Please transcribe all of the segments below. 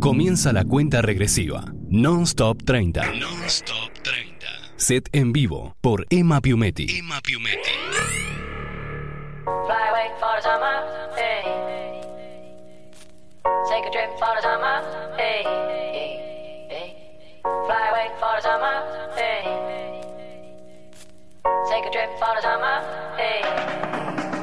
Comienza la cuenta regresiva. Non-Stop 30. Non-Stop 30. Set en vivo por Emma Piumetti. Emma Piumetti. Fly away for the summer, hey. Take a trip for the summer, hey. hey. Fly away for the summer, hey. Take a trip for the summer, hey.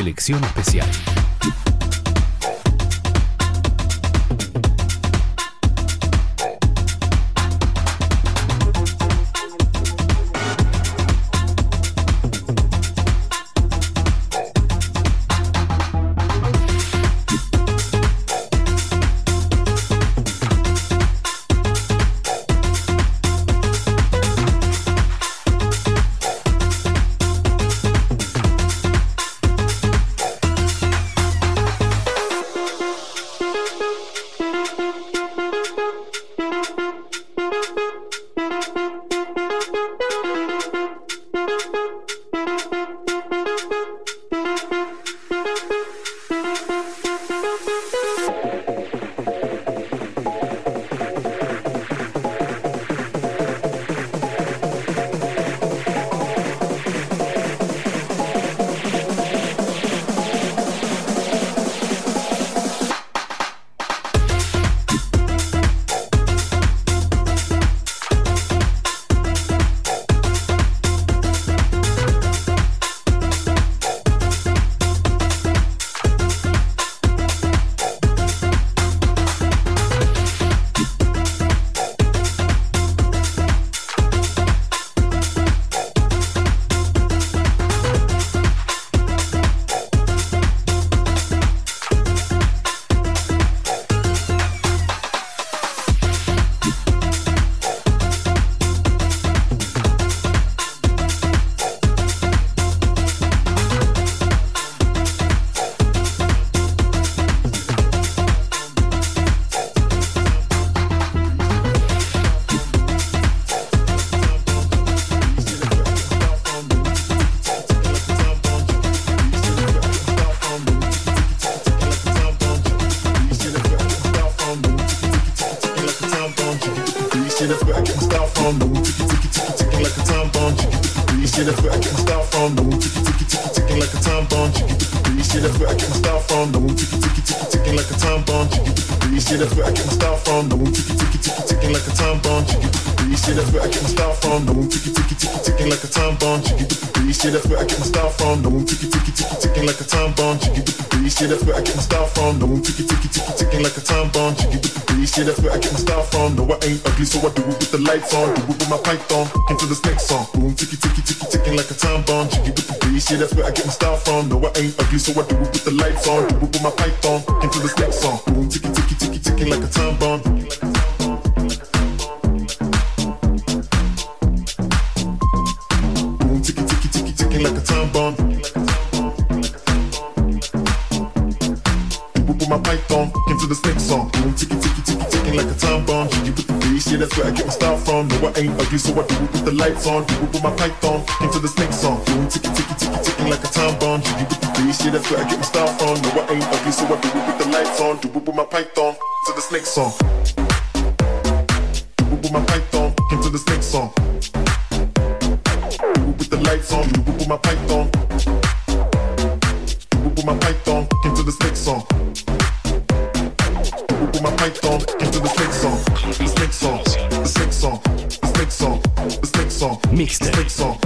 Selección especial. that's where I get my style from. No one ticky ticky ticky ticking like a time bomb. Jiggy, that's where I get my style from. No one ticky ticky ticky ticking like a time bomb. Jiggy, yeah, that's where I get my style from. No one ticky ticky ticky ticking like a time bomb. Jiggy with the bass, yeah, that's where I get my style from. No one ticky ticky ticky ticking like a time bomb. Jiggy with the bass, yeah, that's where I get my style from. No, I ain't ugly, so I do it with the lights on, do it with my python. Into this next song, boom ticky ticky ticky ticking like a time bomb. Jiggy with the bass, yeah, that's where I get my style from. No, I ain't ugly, so I do it with the lights on, do it with my python. Into this next song, boom ticky ticky ticky ticking like a time bomb. like a time bomb. People put my python, came the snake song. Boom, ticky, ticky, ticky, ticking like a time bomb. You with the bass, yeah, that's where I get my style from. No, I ain't ugly, so I do it with the lights on. Do we put my python, into the snake song. Doing ticky, ticky, ticky, ticking like a time bomb. You put the bass, yeah, that's where I get my style from. No, I ain't ugly, so I do it with the lights on. Do we put my python, into the snake song. Do we put my python, into the snake song lights on, you put my python. You put my python into the snake song. You put my python into the snake song. The snake song, the snake song, the snake song, the snake song, Mix the snake song.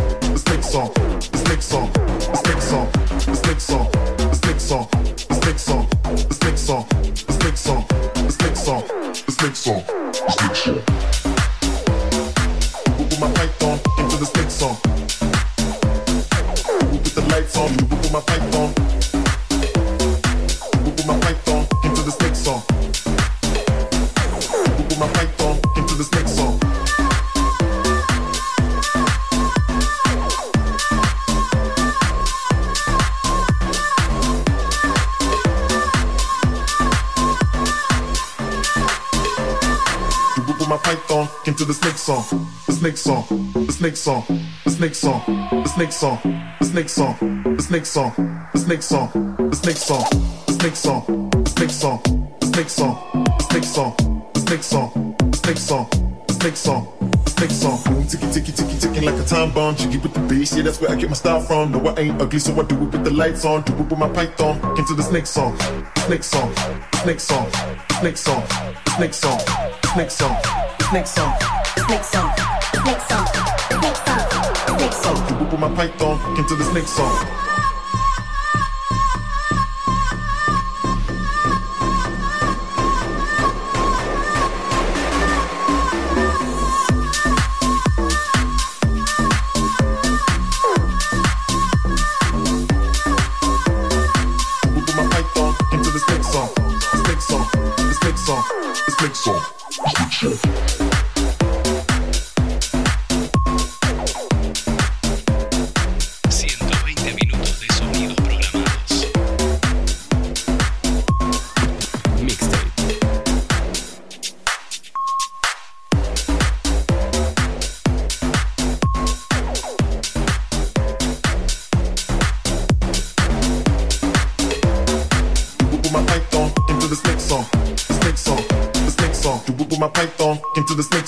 song, the snake song, the snake song, the snake song, the snake song, the snake song, the snake song, the snake song, the snake song, the snake song, the snake song, the snake song, the snake song, the snake song, the snake song. Boom, ticky, ticky, ticky, ticking like a time bomb. Chicky with the bass, yeah, that's where I get my style from. No, I ain't ugly, so I do it with the lights on. Do it with my python. Into the snake song, snake song, snake song, snake song, snake song, snake song, snake song, snake song, snake song. Song. Song. You whip with my python, into the snake song.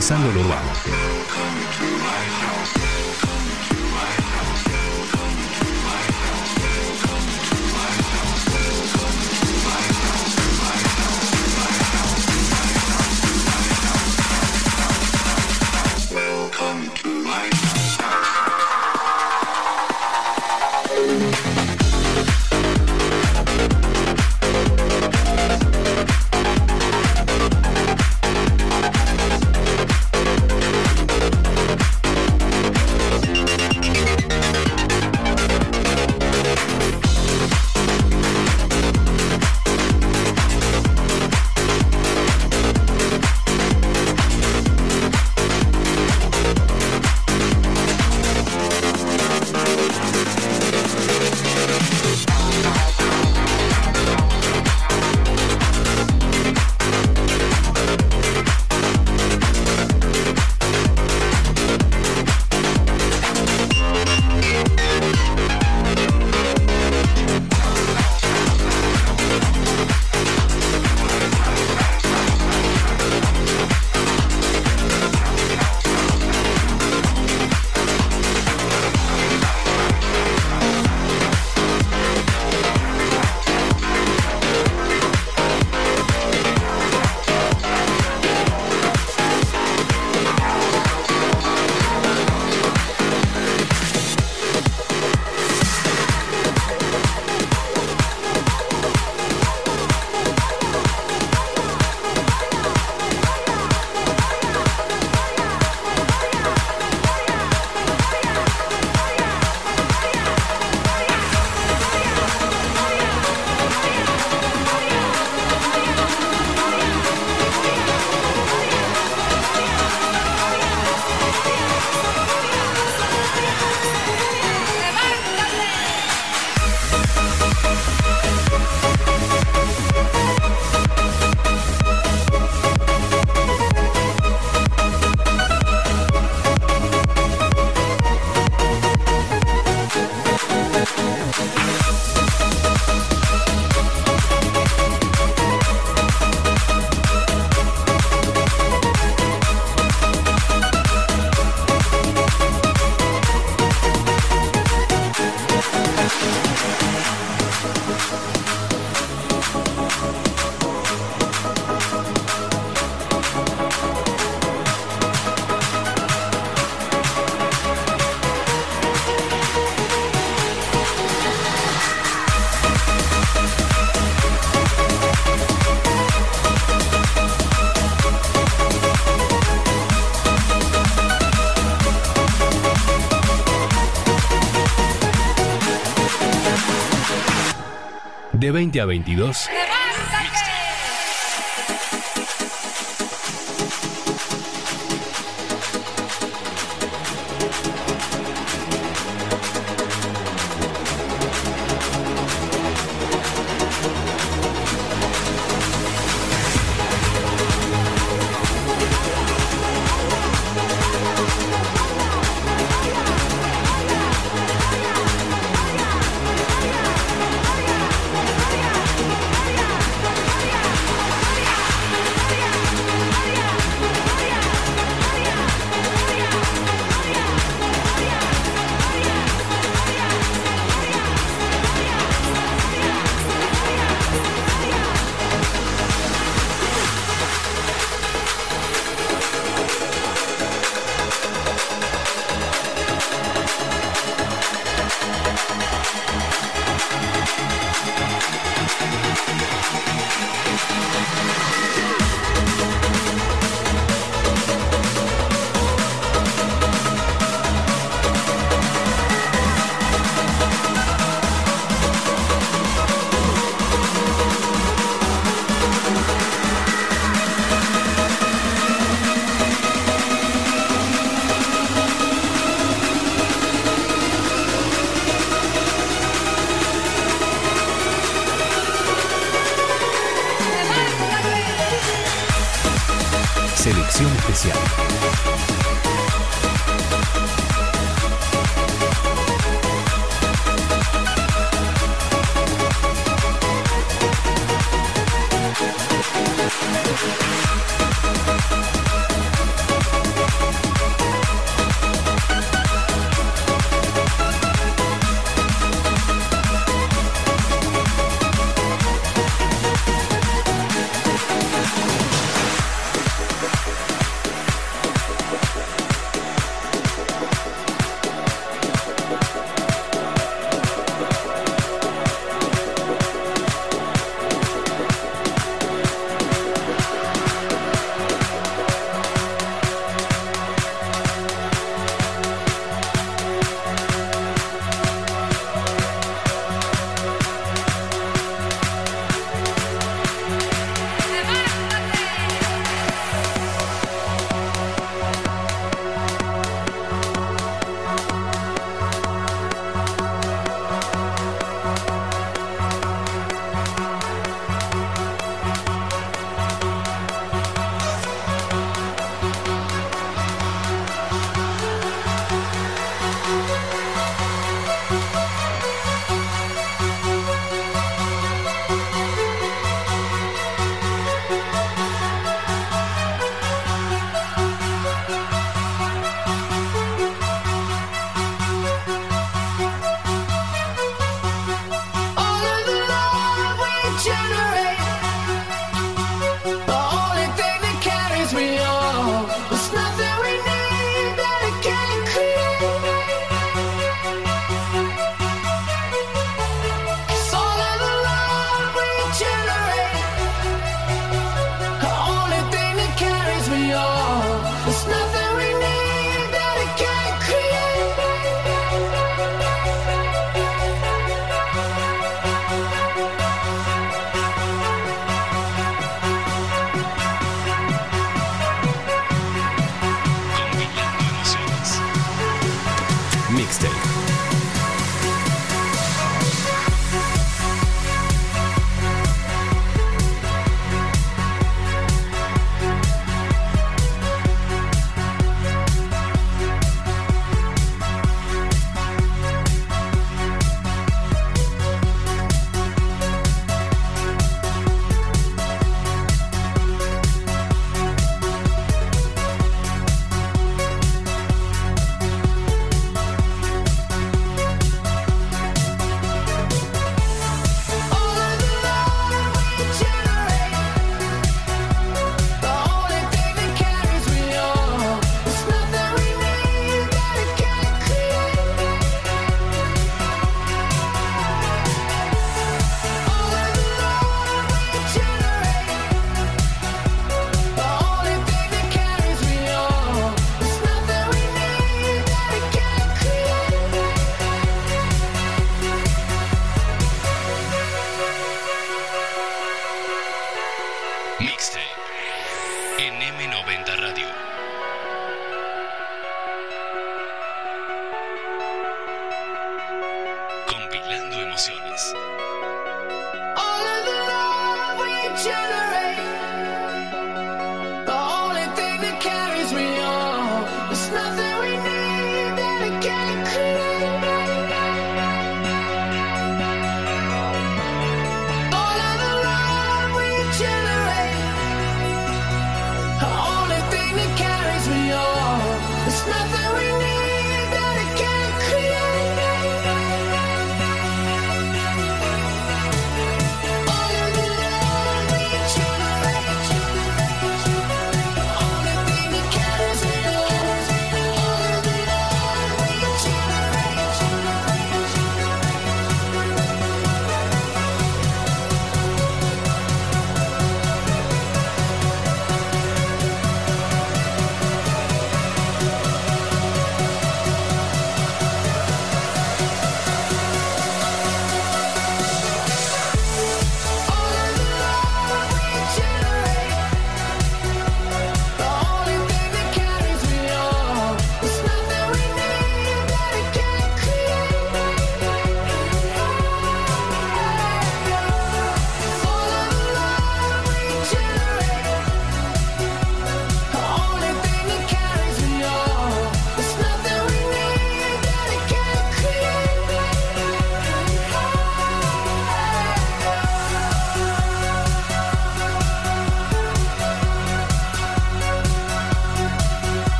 Regresando al urbano. 20 a 22.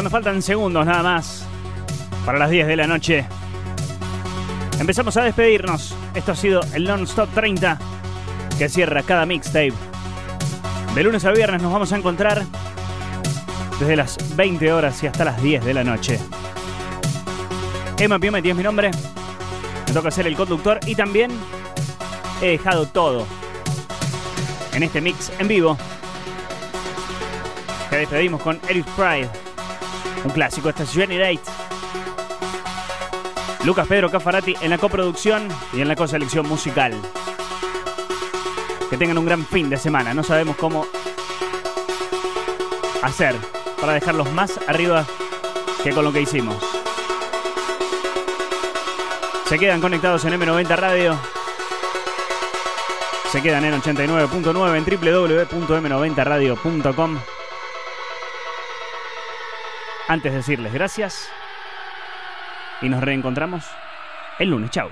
Cuando faltan segundos nada más para las 10 de la noche, empezamos a despedirnos. Esto ha sido el Non-Stop 30 que cierra cada mixtape. De lunes a viernes nos vamos a encontrar desde las 20 horas y hasta las 10 de la noche. Emma Piometti es mi nombre. Me toca ser el conductor y también he dejado todo en este mix en vivo. Que despedimos con Eric Pride. Un clásico, esta es Generate. Lucas Pedro Cafarati en la coproducción y en la coselección musical. Que tengan un gran fin de semana. No sabemos cómo hacer para dejarlos más arriba que con lo que hicimos. Se quedan conectados en M90 Radio. Se quedan en 89.9 en www.m90radio.com. Antes de decirles gracias y nos reencontramos el lunes. Chao.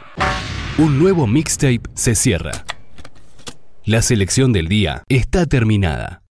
Un nuevo mixtape se cierra. La selección del día está terminada.